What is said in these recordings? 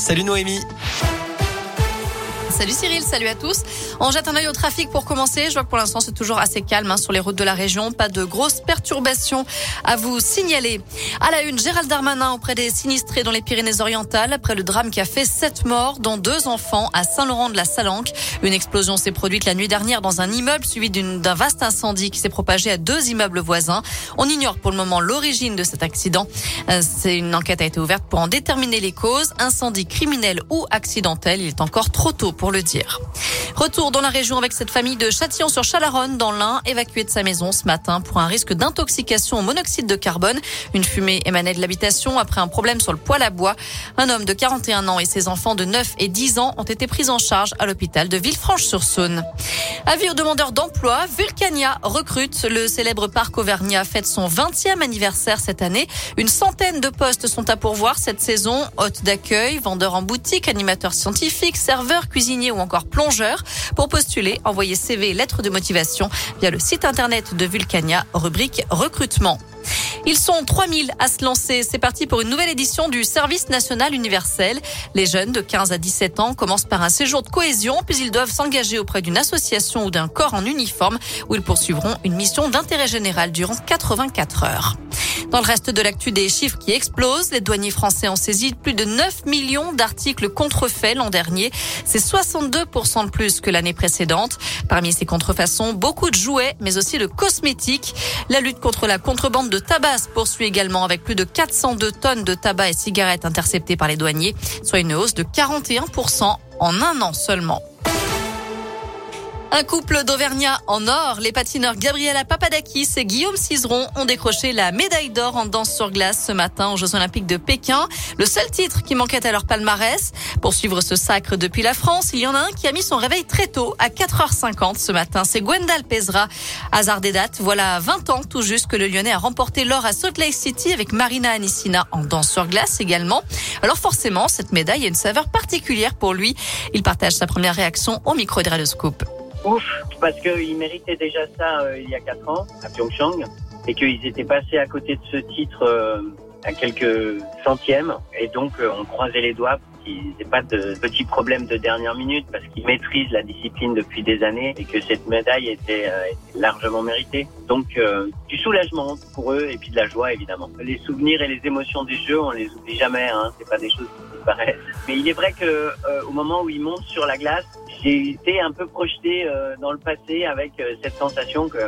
Salut Noémie. Salut Cyril, salut à tous. On jette un œil au trafic pour commencer. Je vois que pour l'instant c'est toujours assez calme hein, sur les routes de la région. Pas de grosses perturbations à vous signaler. À la une, Gérald Darmanin auprès des sinistrés dans les Pyrénées-Orientales après le drame qui a fait sept morts, dont deux enfants à Saint-Laurent-de-la-Salanque. Une explosion s'est produite la nuit dernière dans un immeuble suivi d'un vaste incendie qui s'est propagé à deux immeubles voisins. On ignore pour le moment l'origine de cet accident. Euh, c'est une enquête a été ouverte pour en déterminer les causes. Incendie criminel ou accidentel. Il est encore trop tôt pour le dire. Retour dans la région avec cette famille de Châtillon-sur-Chalaronne dans l'Ain, évacuée de sa maison ce matin pour un risque d'intoxication au monoxyde de carbone. Une fumée émanait de l'habitation après un problème sur le poêle à bois. Un homme de 41 ans et ses enfants de 9 et 10 ans ont été pris en charge à l'hôpital de Villefranche-sur-Saône. Avis aux demandeurs d'emploi, Vulcania recrute. Le célèbre parc Auvergnat fête son 20e anniversaire cette année. Une centaine de postes sont à pourvoir cette saison. Hôte d'accueil, vendeur en boutique, animateur scientifique, serveur, ou encore plongeur. Pour postuler, envoyez CV et lettres de motivation via le site internet de Vulcania, rubrique recrutement. Ils sont 3000 à se lancer. C'est parti pour une nouvelle édition du service national universel. Les jeunes de 15 à 17 ans commencent par un séjour de cohésion, puis ils doivent s'engager auprès d'une association ou d'un corps en uniforme où ils poursuivront une mission d'intérêt général durant 84 heures. Dans le reste de l'actu des chiffres qui explosent, les douaniers français ont saisi plus de 9 millions d'articles contrefaits l'an dernier. C'est 62% de plus que l'année précédente. Parmi ces contrefaçons, beaucoup de jouets, mais aussi de cosmétiques. La lutte contre la contrebande de tabac se poursuit également avec plus de 402 tonnes de tabac et cigarettes interceptées par les douaniers, soit une hausse de 41% en un an seulement. Un couple d'Auvergnat en or, les patineurs Gabriela Papadakis et Guillaume Cizeron ont décroché la médaille d'or en danse sur glace ce matin aux Jeux Olympiques de Pékin. Le seul titre qui manquait à leur palmarès. Pour suivre ce sacre depuis la France, il y en a un qui a mis son réveil très tôt, à 4h50 ce matin. C'est Gwendal Pesra. Hasard des dates, voilà 20 ans tout juste que le Lyonnais a remporté l'or à Salt Lake City avec Marina Anissina en danse sur glace également. Alors forcément, cette médaille a une saveur particulière pour lui. Il partage sa première réaction au micro de Scoop ouf parce qu'ils méritaient déjà ça euh, il y a quatre ans à Pyeongchang et qu'ils étaient passés à côté de ce titre euh, à quelques centièmes et donc euh, on croisait les doigts qu'ils n'aient pas de petits problèmes de dernière minute parce qu'ils maîtrisent la discipline depuis des années et que cette médaille était, était largement méritée. Donc du soulagement pour eux et puis de la joie évidemment. Les souvenirs et les émotions des jeux, on les oublie jamais. Hein, c'est pas des choses qui disparaissent. Mais il est vrai que au moment où ils montent sur la glace, j'ai été un peu projeté euh, dans le passé avec euh, cette sensation que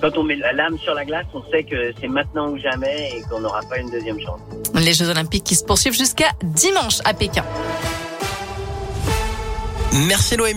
quand on met la lame sur la glace, on sait que c'est maintenant ou jamais et qu'on n'aura pas une deuxième chance. Les Jeux Olympiques qui se poursuivent jusqu'à dimanche à Pékin. Merci Loïc.